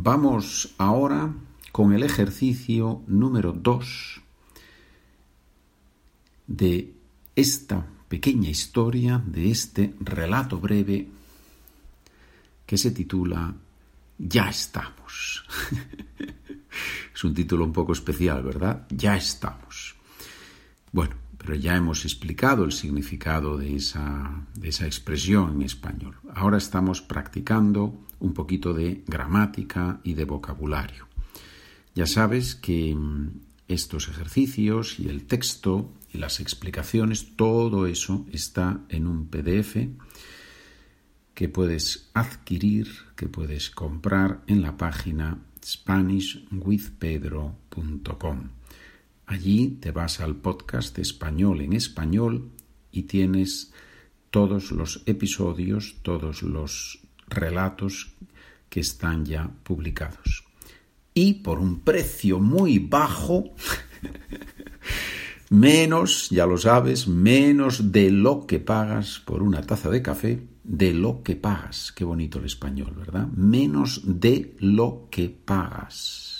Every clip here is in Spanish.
Vamos ahora con el ejercicio número 2 de esta pequeña historia, de este relato breve que se titula Ya estamos. es un título un poco especial, ¿verdad? Ya estamos. Bueno, pero ya hemos explicado el significado de esa, de esa expresión en español. Ahora estamos practicando un poquito de gramática y de vocabulario. Ya sabes que mm, estos ejercicios y el texto y las explicaciones, todo eso está en un PDF que puedes adquirir, que puedes comprar en la página SpanishWithPedro.com. Allí te vas al podcast español en español y tienes todos los episodios, todos los relatos que están ya publicados. Y por un precio muy bajo, menos, ya lo sabes, menos de lo que pagas por una taza de café, de lo que pagas. Qué bonito el español, ¿verdad? Menos de lo que pagas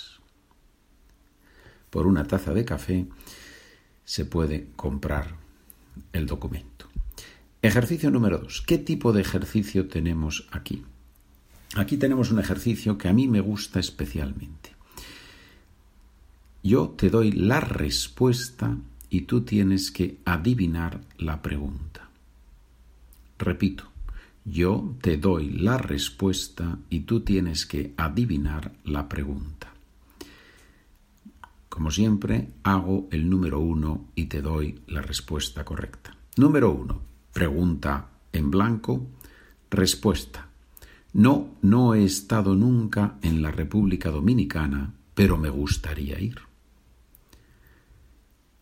por una taza de café, se puede comprar el documento. Ejercicio número dos. ¿Qué tipo de ejercicio tenemos aquí? Aquí tenemos un ejercicio que a mí me gusta especialmente. Yo te doy la respuesta y tú tienes que adivinar la pregunta. Repito, yo te doy la respuesta y tú tienes que adivinar la pregunta. Como siempre, hago el número uno y te doy la respuesta correcta. Número uno. Pregunta en blanco. Respuesta. No, no he estado nunca en la República Dominicana, pero me gustaría ir.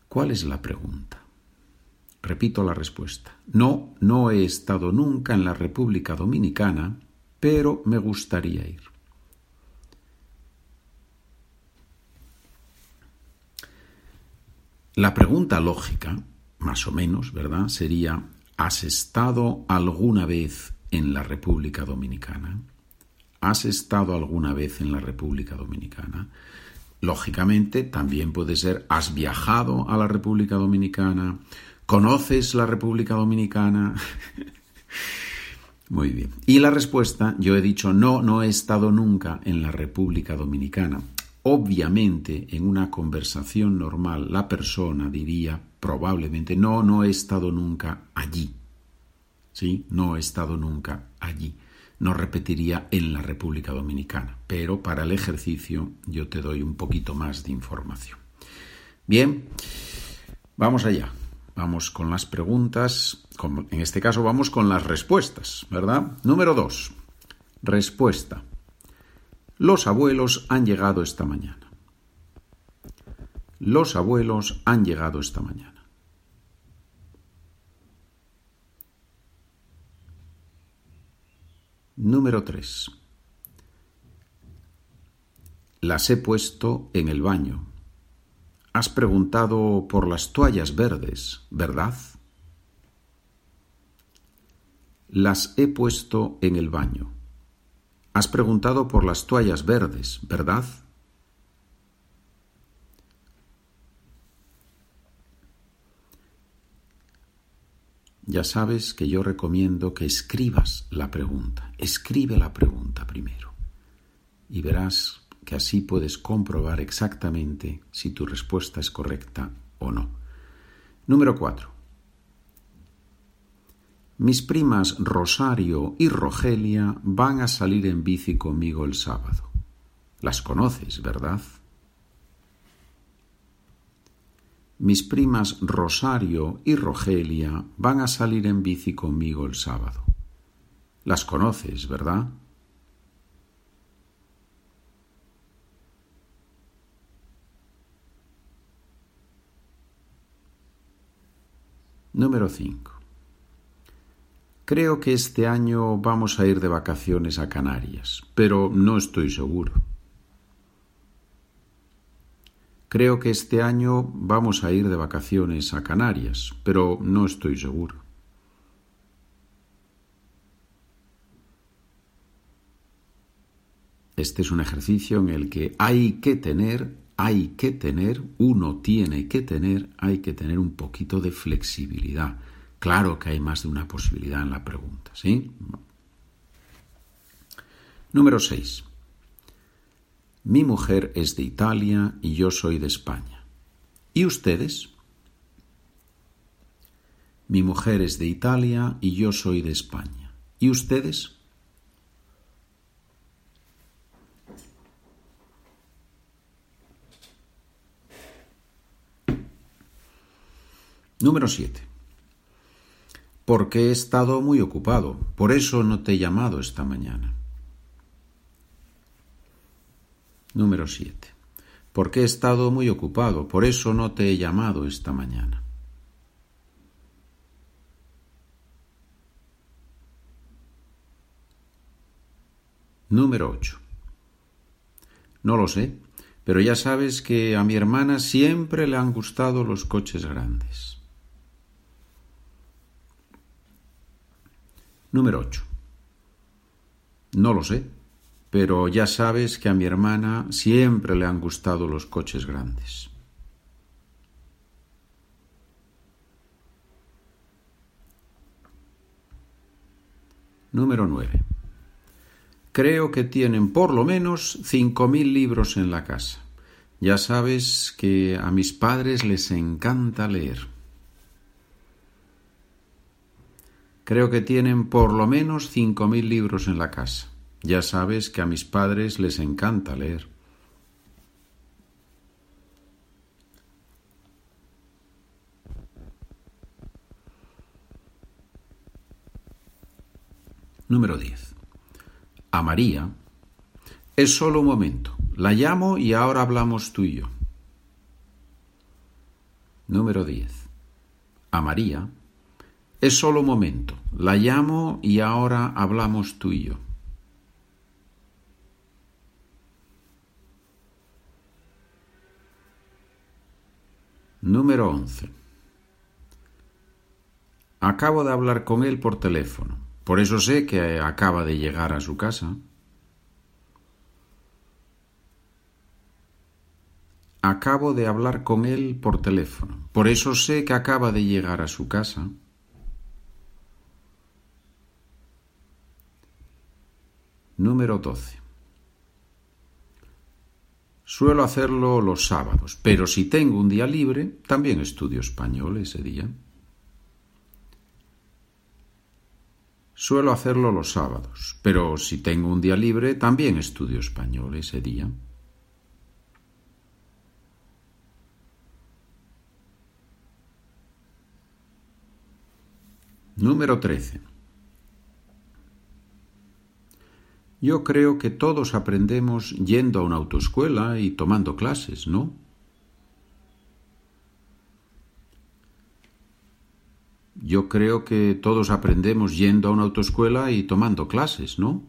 ¿Cuál es la pregunta? Repito la respuesta. No, no he estado nunca en la República Dominicana, pero me gustaría ir. La pregunta lógica, más o menos, ¿verdad? Sería, ¿has estado alguna vez en la República Dominicana? ¿Has estado alguna vez en la República Dominicana? Lógicamente, también puede ser, ¿has viajado a la República Dominicana? ¿Conoces la República Dominicana? Muy bien. Y la respuesta, yo he dicho, no, no he estado nunca en la República Dominicana. Obviamente, en una conversación normal, la persona diría probablemente, no, no he estado nunca allí. ¿Sí? No he estado nunca allí. No repetiría en la República Dominicana. Pero para el ejercicio yo te doy un poquito más de información. Bien, vamos allá. Vamos con las preguntas. En este caso vamos con las respuestas, ¿verdad? Número dos. Respuesta. Los abuelos han llegado esta mañana. Los abuelos han llegado esta mañana. Número 3. Las he puesto en el baño. Has preguntado por las toallas verdes, ¿verdad? Las he puesto en el baño. Has preguntado por las toallas verdes, ¿verdad? Ya sabes que yo recomiendo que escribas la pregunta. Escribe la pregunta primero. Y verás que así puedes comprobar exactamente si tu respuesta es correcta o no. Número 4. Mis primas Rosario y Rogelia van a salir en bici conmigo el sábado. Las conoces, ¿verdad? Mis primas Rosario y Rogelia van a salir en bici conmigo el sábado. Las conoces, ¿verdad? Número 5. Creo que este año vamos a ir de vacaciones a Canarias, pero no estoy seguro. Creo que este año vamos a ir de vacaciones a Canarias, pero no estoy seguro. Este es un ejercicio en el que hay que tener, hay que tener, uno tiene que tener, hay que tener un poquito de flexibilidad. Claro que hay más de una posibilidad en la pregunta, ¿sí? Número 6. Mi mujer es de Italia y yo soy de España. ¿Y ustedes? Mi mujer es de Italia y yo soy de España. ¿Y ustedes? Número 7. Porque he estado muy ocupado, por eso no te he llamado esta mañana. Número 7. Porque he estado muy ocupado, por eso no te he llamado esta mañana. Número 8. No lo sé, pero ya sabes que a mi hermana siempre le han gustado los coches grandes. Número 8. No lo sé, pero ya sabes que a mi hermana siempre le han gustado los coches grandes. Número 9. Creo que tienen por lo menos cinco mil libros en la casa. Ya sabes que a mis padres les encanta leer. Creo que tienen por lo menos cinco mil libros en la casa. Ya sabes que a mis padres les encanta leer. Número 10. A María. Es solo un momento. La llamo y ahora hablamos tú y yo. Número 10. A María. Es solo un momento. La llamo y ahora hablamos tú y yo. Número 11. Acabo de hablar con él por teléfono. Por eso sé que acaba de llegar a su casa. Acabo de hablar con él por teléfono. Por eso sé que acaba de llegar a su casa. Número 12. Suelo hacerlo los sábados, pero si tengo un día libre, también estudio español ese día. Suelo hacerlo los sábados, pero si tengo un día libre, también estudio español ese día. Número 13. Yo creo que todos aprendemos yendo a una autoescuela y tomando clases, ¿no? Yo creo que todos aprendemos yendo a una autoescuela y tomando clases, ¿no?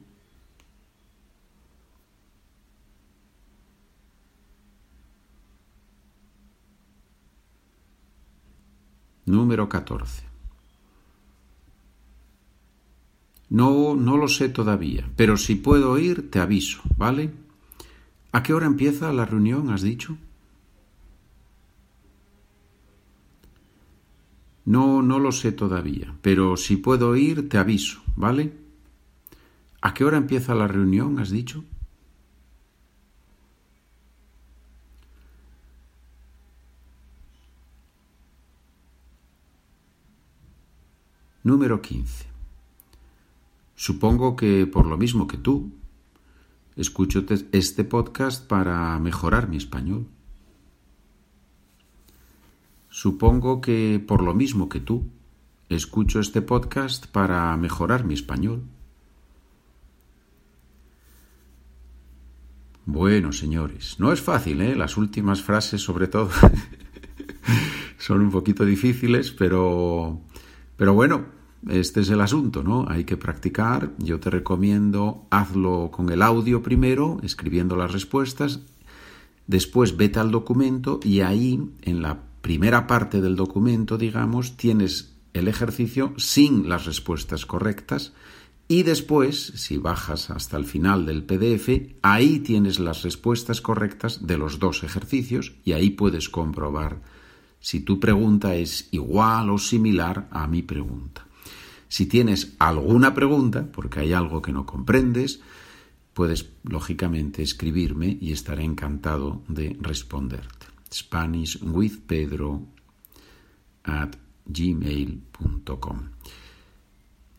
Número 14. No, no lo sé todavía, pero si puedo ir, te aviso, ¿vale? ¿A qué hora empieza la reunión, has dicho? No, no lo sé todavía, pero si puedo ir, te aviso, ¿vale? ¿A qué hora empieza la reunión, has dicho? Número 15. Supongo que por lo mismo que tú, escucho este podcast para mejorar mi español. Supongo que por lo mismo que tú, escucho este podcast para mejorar mi español. Bueno, señores, no es fácil, ¿eh? Las últimas frases, sobre todo, son un poquito difíciles, pero, pero bueno, este es el asunto, ¿no? Hay que practicar. Yo te recomiendo, hazlo con el audio primero, escribiendo las respuestas. Después vete al documento y ahí, en la primera parte del documento, digamos, tienes el ejercicio sin las respuestas correctas Y después, si bajas hasta el final del PDF, ahí tienes las respuestas correctas de los dos ejercicios y ahí puedes comprobar si tu pregunta es igual o similar a mi pregunta. Si tienes alguna pregunta, porque hay algo que no comprendes, puedes lógicamente escribirme y estaré encantado de responderte. Spanish with Pedro at gmail.com.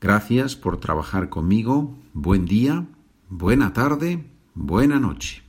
Gracias por trabajar conmigo. Buen día, buena tarde, buena noche.